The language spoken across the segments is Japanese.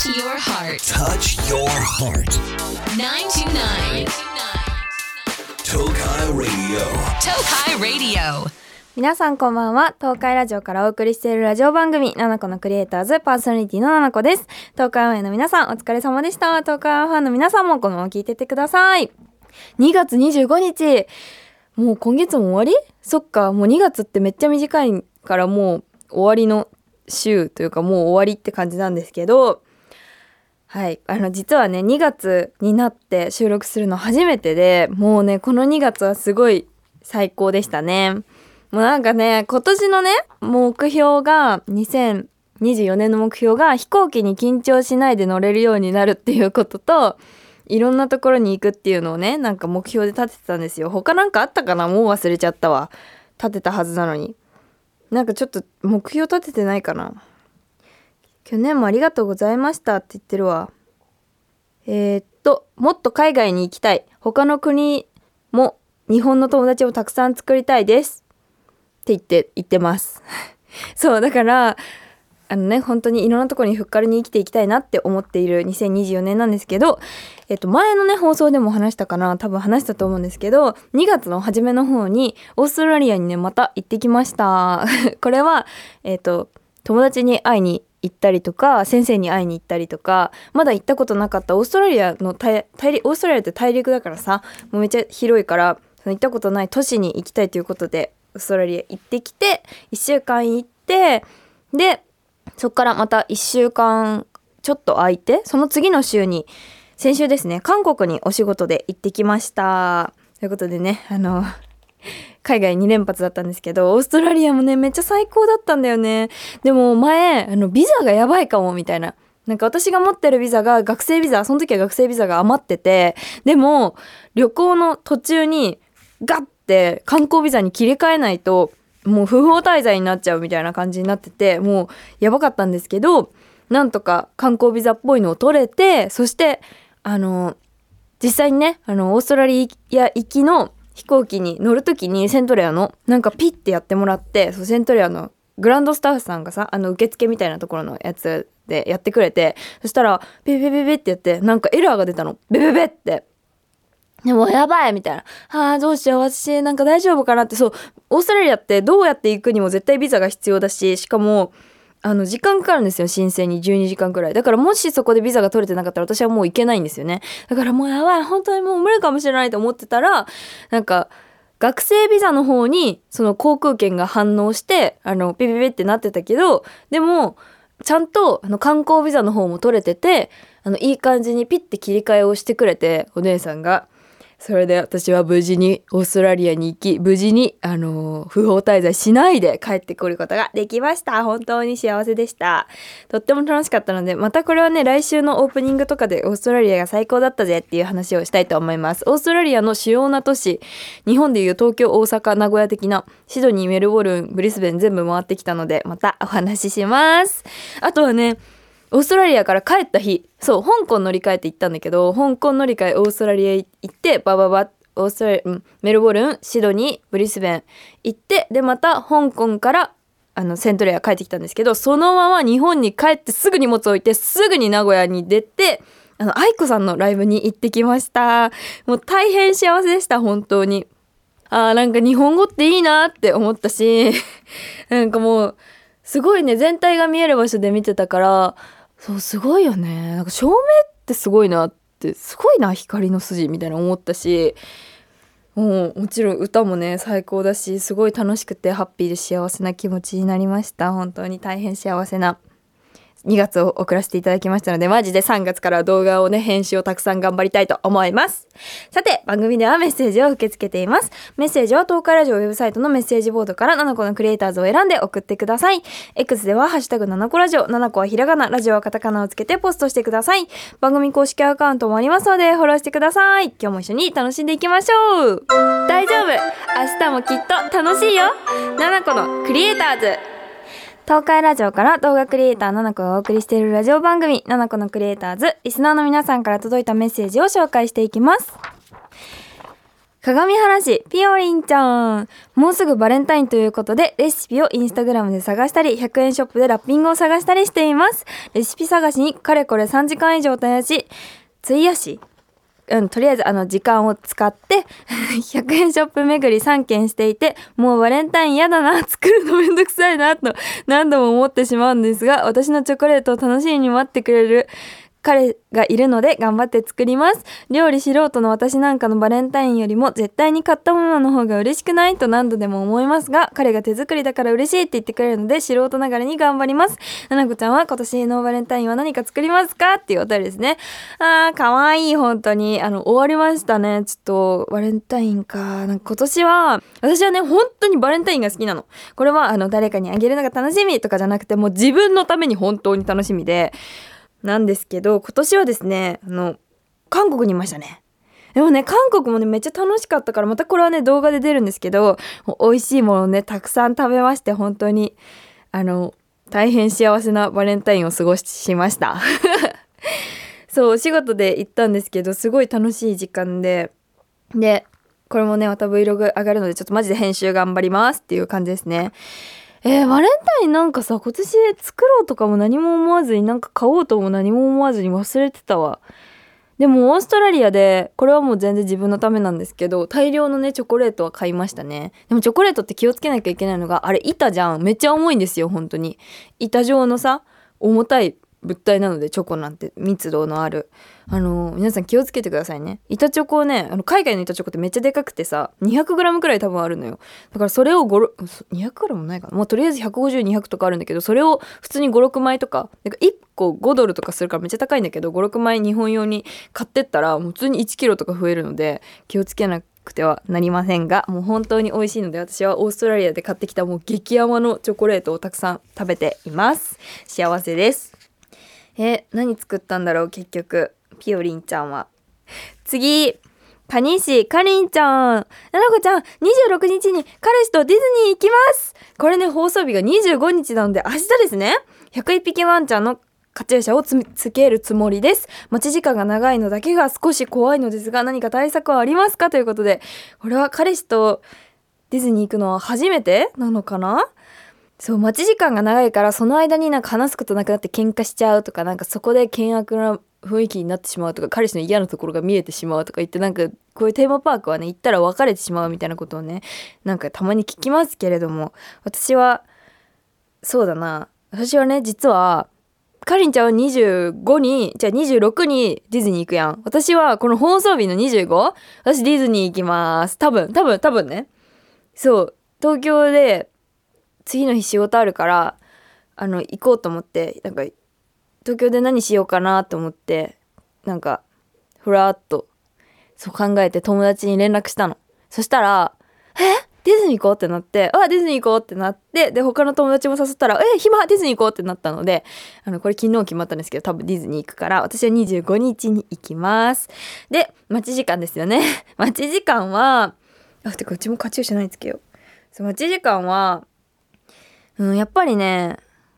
Touch your heart. Touch your heart. 929. Tokai Radio. Tokai Radio. 皆さんこんばんは東海ラジオからお送りしているラジオ番組「ナナコのクリエイターズ」パーソナリティのナナコです東海オンエアの皆さんお疲れ様でした東海ファンの皆さんもこのまま聞いてってください2月25日もう今月も終わり？そっかもう2月ってめっちゃ短いからもう終わりの週というかもう終わりって感じなんですけどはい。あの、実はね、2月になって収録するの初めてで、もうね、この2月はすごい最高でしたね。もうなんかね、今年のね、目標が、2024年の目標が飛行機に緊張しないで乗れるようになるっていうことと、いろんなところに行くっていうのをね、なんか目標で立ててたんですよ。他なんかあったかな？もう忘れちゃったわ。立てたはずなのに。なんかちょっと目標立ててないかな？去年もありがとうございましたって言ってるわ。えーっと、もっと海外に行きたい。他の国も日本の友達をたくさん作りたいです。って言って、言ってます。そう、だから、あのね、本当にいろんなところにふっかるに生きていきたいなって思っている2024年なんですけど、えっと、前のね、放送でも話したかな多分話したと思うんですけど、2月の初めの方に、オーストラリアにね、また行ってきました。これは、えっと、友達に会いに行ったりとか先生に会いに行ったりとかまだ行ったことなかったオーストラリアの大陸オーストラリアって大陸だからさもうめっちゃ広いから行ったことない都市に行きたいということでオーストラリア行ってきて1週間行ってでそっからまた1週間ちょっと空いてその次の週に先週ですね韓国にお仕事で行ってきました。ということでねあの 海外2連発だったんですけど、オーストラリアもね、めっちゃ最高だったんだよね。でも前、あの、ビザがやばいかも、みたいな。なんか私が持ってるビザが学生ビザ、その時は学生ビザが余ってて、でも、旅行の途中に、ガッて観光ビザに切り替えないと、もう不法滞在になっちゃうみたいな感じになってて、もうやばかったんですけど、なんとか観光ビザっぽいのを取れて、そして、あの、実際にね、あの、オーストラリア行きの飛行機に乗るときにセントレアのなんかピッてやってもらってそうセントレアのグランドスタッフさんがさあの受付みたいなところのやつでやってくれてそしたらピピピピってやってなんかエラーが出たのベベベってでもやばいみたいな。ああ、どうしよう。私なんか大丈夫かなって。そう、オーストラリアってどうやって行くにも絶対ビザが必要だし、しかも、あの、時間かかるんですよ。申請に12時間くらい。だからもしそこでビザが取れてなかったら私はもう行けないんですよね。だからもうやばい。本当にもう無理かもしれないと思ってたら、なんか、学生ビザの方にその航空券が反応して、あの、ピピピってなってたけど、でも、ちゃんとあの観光ビザの方も取れてて、あの、いい感じにピッて切り替えをしてくれて、お姉さんが。それで私は無事にオーストラリアに行き、無事に、あのー不法滞在しないで帰ってくることができました。本当に幸せでした。とっても楽しかったので、またこれはね、来週のオープニングとかでオーストラリアが最高だったぜっていう話をしたいと思います。オーストラリアの主要な都市、日本でいう東京、大阪、名古屋的な、シドニー、メルボルン、ブリスベン全部回ってきたので、またお話しします。あとはね、オーストラリアから帰った日、そう、香港乗り換えて行ったんだけど、香港乗り換えオーストラリア行って、バババ、オーストラリア、メルボルン、シドニー、ブリスベン行って、で、また香港から、あの、セントレア帰ってきたんですけど、そのまま日本に帰ってすぐ荷物置いて、すぐに名古屋に出て、あの、愛子さんのライブに行ってきました。もう大変幸せでした、本当に。あーなんか日本語っていいなって思ったし、なんかもう、すごいね、全体が見える場所で見てたから、そう、すごいよね。なんか照明ってすごいなって、すごいな、光の筋みたいな思ったし、もうもちろん歌もね、最高だし、すごい楽しくてハッピーで幸せな気持ちになりました。本当に大変幸せな2月を送らせていただきましたので、マジで3月から動画をね、編集をたくさん頑張りたいと思います。さて、番組ではメッセージを受け付けています。メッセージは東海ラジオウェブサイトのメッセージボードから7個のクリエイターズを選んで送ってください。X ではハッシュタグ7個ラジオ、7個はひらがな、ラジオはカタカナをつけてポストしてください。番組公式アカウントもありますので、フォローしてください。今日も一緒に楽しんでいきましょう。大丈夫明日もきっと楽しいよ !7 個のクリエイターズ東海ラジオから動画クリエイター7個がお送りしているラジオ番組7個のクリエイターズ。リスナーの皆さんから届いたメッセージを紹介していきます。鏡原市ピオリンちゃん。もうすぐバレンタインということでレシピをインスタグラムで探したり100円ショップでラッピングを探したりしています。レシピ探しにかれこれ3時間以上費やし費やしうん、とりあえずあの時間を使って 100円ショップ巡り3件していてもうバレンタイン嫌だな 作るのめんどくさいなと何度も思ってしまうんですが私のチョコレートを楽しみに待ってくれる彼がいるので頑張って作ります。料理素人の私なんかのバレンタインよりも絶対に買ったものの方が嬉しくないと何度でも思いますが彼が手作りだから嬉しいって言ってくれるので素人ながらに頑張ります。ななこちゃんは今年のバレンタインは何か作りますか？っていうお便りですね。あーかわいい本当に。あの終わりましたね。ちょっとバレンタインか。なんか今年は私はね本当にバレンタインが好きなの。これはあの誰かにあげるのが楽しみとかじゃなくてもう自分のために本当に楽しみで。なんですけど今年はですねあの韓国にいましたね。でもね韓国もねめっちゃ楽しかったからまたこれはね動画で出るんですけど美味しいものをねたくさん食べまして本当にあの大変幸せなバレンタインを過ごしました。そうお仕事で行ったんですけどすごい楽しい時間ででこれもねまた Vlog 上がるのでちょっとマジで編集頑張りますっていう感じですね。えー、バレンタインなんかさ今年作ろうとかも何も思わずになんか買おうとも何も思わずに忘れてたわ。でもオーストラリアでこれはもう全然自分のためなんですけど大量のねチョコレートは買いましたね。でもチョコレートって気をつけなきゃいけないのがあれ板じゃん。めっちゃ重いんですよ本当に。板状のさ重たい物体なのでチョコなんて密度のある。あの皆さん気をつけてくださいね。板チョコねあの海外の板チョコってめっちゃでかくてさ 200g くらい多分あるのよ。だからそれを 200g もないかな。もうとりあえず150200とかあるんだけどそれを普通に56枚とかか1個5ドルとかするからめっちゃ高いんだけど56枚日本用に買ってったらもう普通に1キロとか増えるので気をつけなくてはなりませんがもう本当に美味しいので私はオーストラリアで買ってきたもう激甘のチョコレートをたくさん食べています。幸せです。え何作ったんだろう結局。ピオリンちゃんは。次。谷市かりんちゃん。ななこちゃん26日に彼氏とディズニー行きます。これね放送日が25日なので明日ですね。101匹ワンちゃんのカチューシャをつつけるつもりです。待ち時間が長いのだけが少し怖いのですが何か対策はありますか？ということでこれは彼氏とディズニー行くのは初めてなのかな？そう待ち時間が長いからその間になんか話すことなくなって喧嘩しちゃうとかなんかそこで険悪な雰囲気になってしまうとか彼氏の嫌なところが見えてしまうとか言ってなんかこういうテーマパークはね行ったら別れてしまうみたいなことをねなんかたまに聞きますけれども私はそうだな。私はね実はかりんちゃんは25にじゃあ26にディズニー行くやん。私はこの放送日の 25? 私ディズニー行きます。多分多分多分ね。そう東京で次の日仕事あるからあの行こうと思ってなんか東京で何しようかなと思ってなんかふらっとそう考えて友達に連絡したの。そしたら「え？ディズニー行こう?」ってなって「あディズニー行こう?」ってなってで他の友達も誘ったら「え？暇？ディズニー行こう?」ってなったのであのこれ昨日決まったんですけど多分ディズニー行くから私は25日に行きます。で待ち時間ですよね。待ち時間はあてかうちもカチューシャないつけようそう待ち時間はうんやっぱりね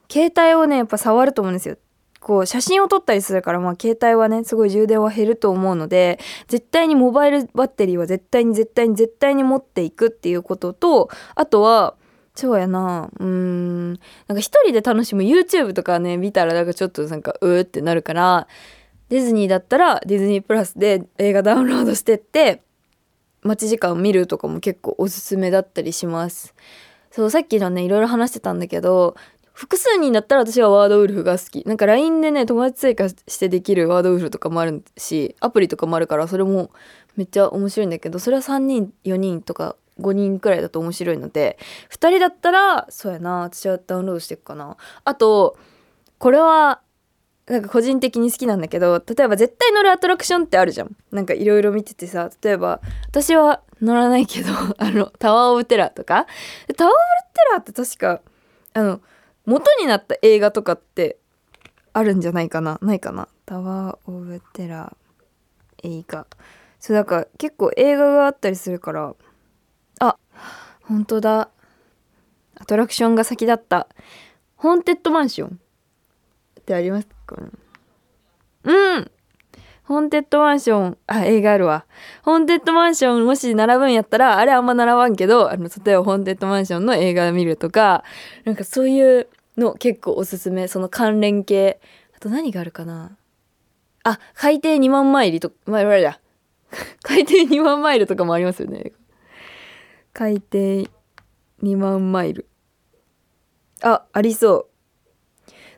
携帯をねやっぱ触ると思うんですよ。こう写真を撮ったりするから、まあ、携帯はねすごい充電は減ると思うので絶対にモバイルバッテリーは絶対に絶対に絶対に持っていくっていうこととあとはそうやなうーんなんか一人で楽しむ YouTube とかね見たらなんかちょっとなんかうーってなるからディズニーだったらディズニープラスで映画ダウンロードしてって待ち時間見るとかも結構おすすめだったりします。そうさっきのねいろいろ話してたんだけど複数人だったら私はワードウルフが好き。なんか LINE でね友達追加してできるワードウルフとかもあるしアプリとかもあるからそれもめっちゃ面白いんだけどそれは3人4人とか5人くらいだと面白いので2人だったらそうやな私はダウンロードしていくかな。あとこれはなんか個人的に好きなんだけど例えば絶対乗るアトラクションってあるじゃん。なんかいろいろ見ててさ例えば私は乗らないけど あのタワー・オブ・テラーとか。タワー・オブ・テラーって確かあの元になった映画とかってあるんじゃないかな？ないかな？タワー・オブ・テラー映画。そうだから結構映画があったりするからあ本当だ。アトラクションが先だった。ホーンテッドマンション。ってありますか？うん。ホンテッドマンション。あ映画あるわ。ホーンテッドマンションもし並ぶんやったらあれあんま並ばんけどあの例えばホーンテッドマンションの映画見るとかなんかそういうの結構おすすめ。その関連系。あと何があるかな？あ海底2万マイルとまあ、あれだ。海底2万マイルとかもありますよね。海底2万マイル。あありそう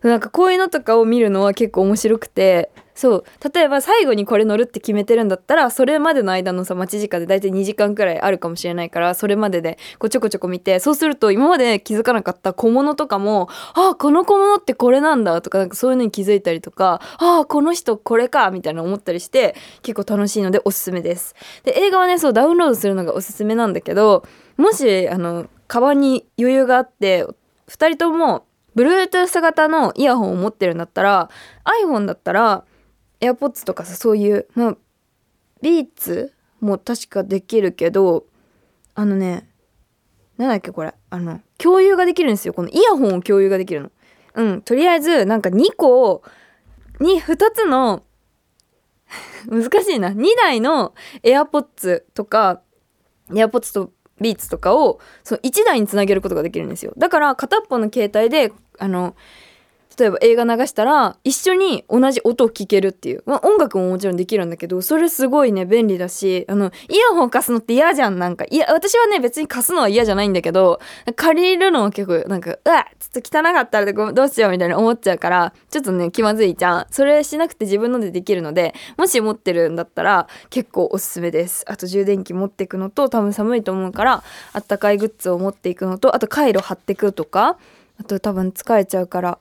なんかこういうのとかを見るのは結構面白くてそう例えば最後にこれ乗るって決めてるんだったらそれまでの間のさ待ち時間で大体2時間くらいあるかもしれないからそれまででこうちょこちょこ見てそうすると今まで気づかなかった小物とかもあこの小物ってこれなんだとかなんかそういうのに気づいたりとかあこの人これかみたいな思ったりして結構楽しいのでおすすめです。で映画はねそうダウンロードするのがおすすめなんだけどもしあのカバンに余裕があって2人とも Bluetooth 型のイヤホンを持ってるんだったら iPhone だったら AirPods とかさそういうまあビーツも確かできるけどあのねなんだっけこれあの共有ができるんですよ。このイヤホンを共有ができるの。うんとりあえずなんか2個に2つの 難しいな。2台の AirPods とか AirPods とビーツとかをその1台につなげることができるんですよ。だから片っぽの携帯であの例えば映画流したら一緒に同じ音を聴けるっていう、まあ、音楽ももちろんできるんだけどそれすごいね便利だしあのイヤホン貸すのって嫌じゃんなんか。いや私はね別に貸すのは嫌じゃないんだけど借りるのは結構なんかうわちょっと汚かったらどうしようみたいな思っちゃうからちょっとね気まずいじゃん。それしなくて自分のでできるのでもし持ってるんだったら結構おすすめです。あと充電器持っていくのと多分寒いと思うからあったかいグッズを持っていくのとあとカイロ貼ってくとかあと多分疲れちゃうから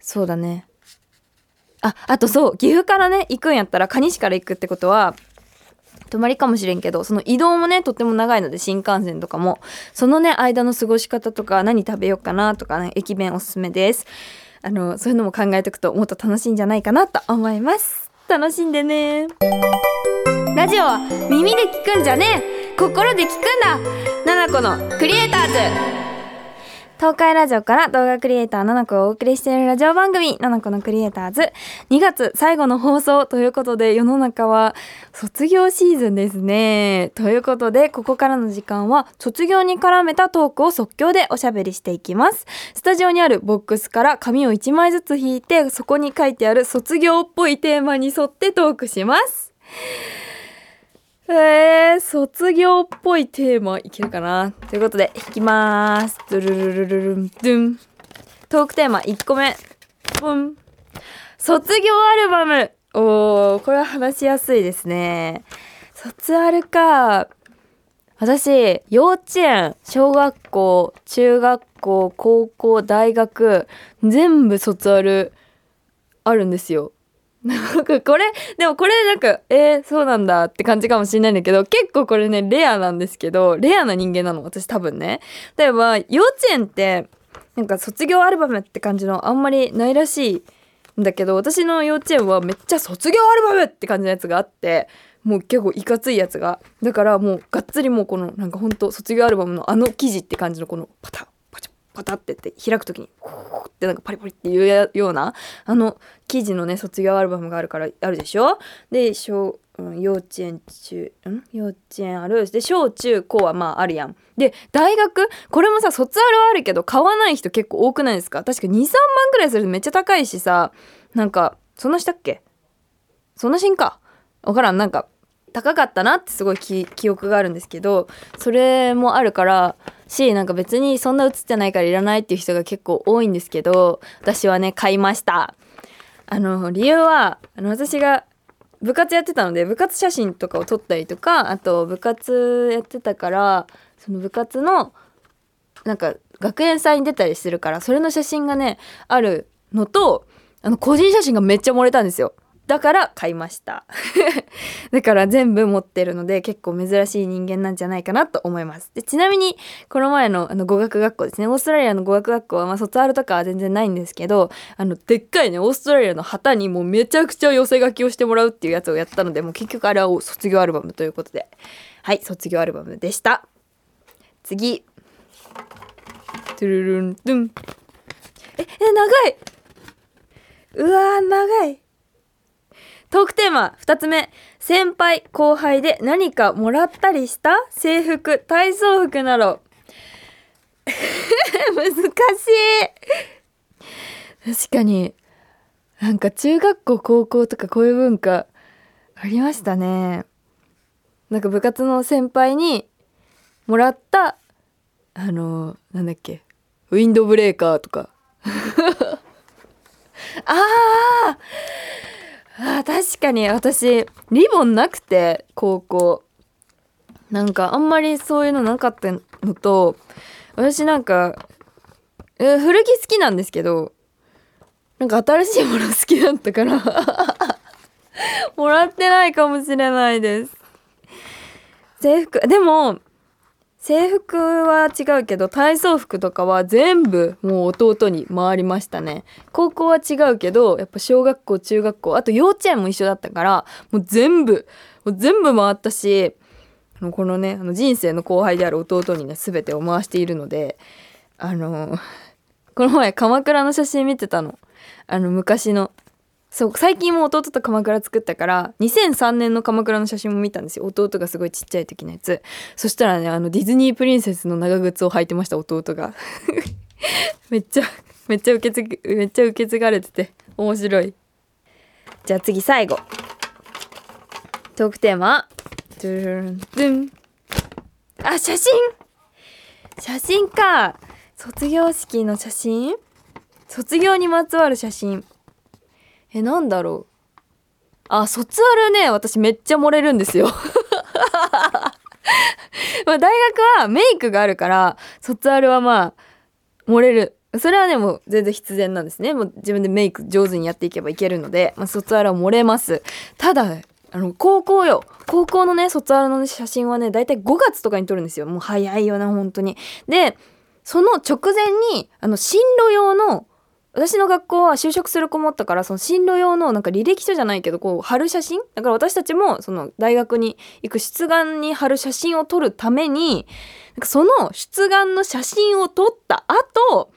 そうだね。ああとそう岐阜からね行くんやったら蟹市から行くってことは泊まりかもしれんけどその移動もねとっても長いので新幹線とかも。そのね間の過ごし方とか何食べようかなとかね駅弁おすすめです。あのそういうのも考えておくともっと楽しいんじゃないかなと思います。楽しんでね。ラジオは耳で聞くんじゃねえ。心で聞くんだ。ナナコのクリエイターズ。東海ラジオから動画クリエイターななこをお送りしているラジオ番組ななこのクリエイターズ。2月最後の放送ということで世の中は卒業シーズンですね。ということでここからの時間は卒業に絡めたトークを即興でおしゃべりしていきます。スタジオにあるボックスから紙を1枚ずつ引いてそこに書いてある卒業っぽいテーマに沿ってトークします。えー、卒業っぽいテーマいけるかな？ということで、弾きまーす。ドゥルルルルルン、ドゥン。トークテーマ1個目。ポン。卒業アルバム。おー、これは話しやすいですね。卒アルか。私、幼稚園、小学校、中学校、高校、大学、全部卒アルあるんですよ。なんかこれでもこれなんかえー、そうなんだって感じかもしれないんだけど結構これねレアなんですけどレアな人間なの私多分ね。例えば幼稚園ってなんか卒業アルバムって感じのあんまりないらしいんだけど私の幼稚園はめっちゃ卒業アルバムって感じのやつがあってもう結構いかついやつが。だからもうがっつりもうこのなんかほんと卒業アルバムのあの記事って感じのこのパタパチャパタってって開く時にこうってなんかパリパリっていうようなあの記事のね卒業アルバムがあるからあるでしょ？で小、うん、幼稚園中ん？幼稚園ある？で小中高はまああるやん。で大学？これもさ卒アルはあるけど買わない人結構多くないですか？確か23万ぐらいするとめっちゃ高いしさなんかそんなしたっけ？そんなしんか？わからん。なんか高かったなってすごい記憶があるんですけどそれもあるからしなんか別にそんな写ってないからいらないっていう人が結構多いんですけど私はね買いました。あの理由はあの私が部活やってたので部活写真とかを撮ったりとかあと部活やってたからその部活のなんか学園祭に出たりするからそれの写真がねあるのとあの個人写真がめっちゃ漏れたんですよ。だから買いました。だから全部持ってるので結構珍しい人間なんじゃないかなと思います。でちなみにこの前のあの語学学校ですね。オーストラリアの語学学校は、まあ、卒アルとかは全然ないんですけどあのでっかいねオーストラリアの旗にもうめちゃくちゃ寄せ書きをしてもらうっていうやつをやったのでもう結局あれは卒業アルバムということで。はい卒業アルバムでした。次。トゥルルントゥン。ええ長い。うわ長い。トークテーマ2つ目。先輩後輩で何かもらったりした？制服体操服など。難しい。確かになんか中学校高校とかこういう文化ありましたね。なんか部活の先輩にもらったあのなんだっけ？ウィンドブレーカーとか。あーあ確かに。私リボンなくて高校。なんかあんまりそういうのなかったのと私なんかえ古着好きなんですけどなんか新しいもの好きだったから もらってないかもしれないです。制服。でも制服は違うけど体操服とかは全部もう弟に回りましたね。高校は違うけどやっぱ小学校中学校あと幼稚園も一緒だったからもう全部もう全部回ったしこのねあの人生の後輩である弟にね全てを回しているのであのこの前鎌倉の写真見てたの。あの昔のそう最近も弟と鎌倉作ったから2003年の鎌倉の写真も見たんですよ。弟がすごいちっちゃい時のやつ。そしたらねあのディズニープリンセスの長靴を履いてました弟が。めっちゃめっちゃ受け継ぐめっちゃ受け継がれてて面白い。じゃあ次最後。トークテーマ。ドゥルンドゥン。あ写真。写真か。卒業式の写真？卒業にまつわる写真。えなんだろう。あ卒アルね私めっちゃ漏れるんですよ。まあ大学はメイクがあるから卒アルはまあ漏れる。それはねもう全然必然なんですね。もう自分でメイク上手にやっていけばいけるので、まあ、卒アルは漏れます。ただあの高校よ。高校のね卒アルの写真はねだいたい5月とかに撮るんですよ。もう早いよな本当に。でその直前にあの進路用の私の学校は就職する子もおったからその進路用のなんか履歴書じゃないけどこう貼る写真？だから私たちもその大学に行く出願に貼る写真を撮るためになんかその出願の写真を撮った後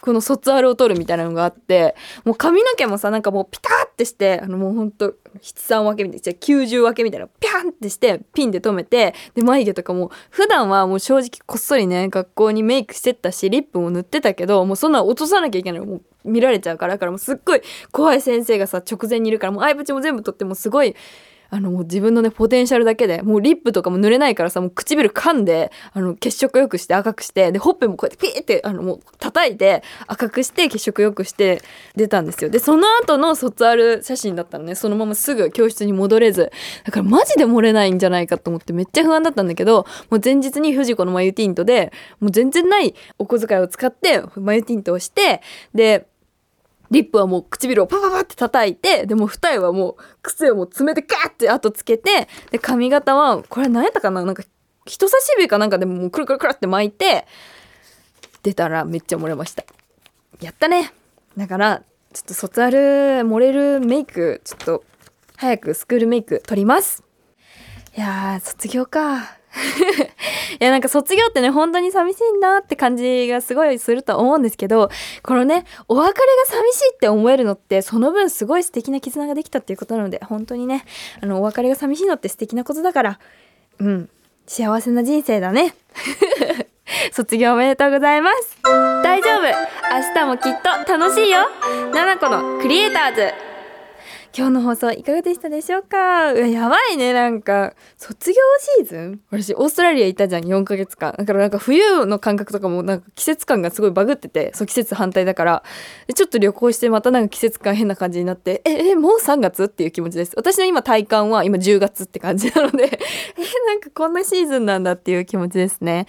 この卒アルを取るみたいなのがあってもう髪の毛もさなんかもうピタってしてあのもうほんと七三分けみたいな90分けみたいなピャンってしてピンで留めてで眉毛とかも普段はもう正直こっそりね学校にメイクしてったしリップも塗ってたけどもうそんな落とさなきゃいけない。もう見られちゃうからだからもうすっごい怖い先生がさ直前にいるからもう相槌も全部取ってもうすごいあのもう自分のねポテンシャルだけでもうリップとかも塗れないからさもう唇噛んであの血色よくして赤くしてでほっぺもこうやってピーってあのもう叩いて赤くして血色よくして出たんですよ。でその後の卒アル写真だったのねそのまますぐ教室に戻れずだからマジで漏れないんじゃないかと思ってめっちゃ不安だったんだけどもう前日に藤子の眉ティントでもう全然ないお小遣いを使って眉ティントをしてでリップはもう唇をパパパって叩いてでも二重はもう癖をもう爪でガーって後つけてで髪型はこれ何やったかな？なんか人差し指かなんかでもうくるくるくるって巻いて出たらめっちゃ漏れました。やったね。だからちょっと卒アル漏れるメイクちょっと早くスクールメイク取ります。いやー卒業か。いやなんか卒業ってね本当に寂しいなって感じがすごいすると思うんですけどこのねお別れが寂しいって思えるのってその分すごい素敵な絆ができたっていうことなので本当にねあのお別れが寂しいのって素敵なことだからうん幸せな人生だね。卒業おめでとうございます。大丈夫。明日もきっと楽しいよ。ななこのクリエイターズ。今日の放送いかがでしたでしょうか？うわやばいねなんか。卒業シーズン？私オーストラリアいたじゃん4ヶ月間。だからなんか冬の感覚とかもなんか季節感がすごいバグっててそう季節反対だから。ちょっと旅行してまたなんか季節感変な感じになってええもう3月？っていう気持ちです。私の今体感は今10月って感じなので えなんかこんなシーズンなんだっていう気持ちですね。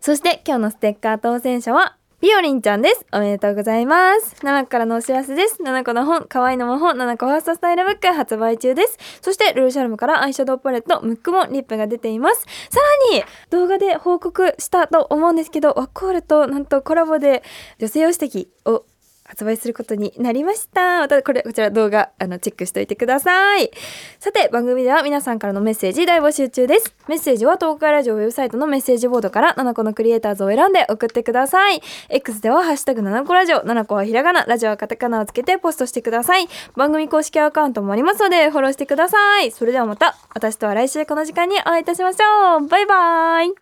そして今日のステッカー当選者はピオリンちゃんです。おめでとうございます。ナナコからのお知らせです。ナナコの本、可愛いの魔法、ナナコファーストスタイルブック発売中です。そして、ルルシャルムからアイシャドウパレット、ムックもリップが出ています。さらに、動画で報告したと思うんですけど、ワコールとなんとコラボで女性用指摘を発売することになりました。またこれ、こちら動画、あの、チェックしておいてください。さて、番組では皆さんからのメッセージ大募集中です。メッセージは東海ラジオウェブサイトのメッセージボードから7個のクリエイターズを選んで送ってください。X ではハッシュタグ7個ラジオ、7個はひらがな、ラジオはカタカナをつけてポストしてください。番組公式アカウントもありますので、フォローしてください。それではまた、私とは来週この時間にお会いいたしましょう。バイバーイ。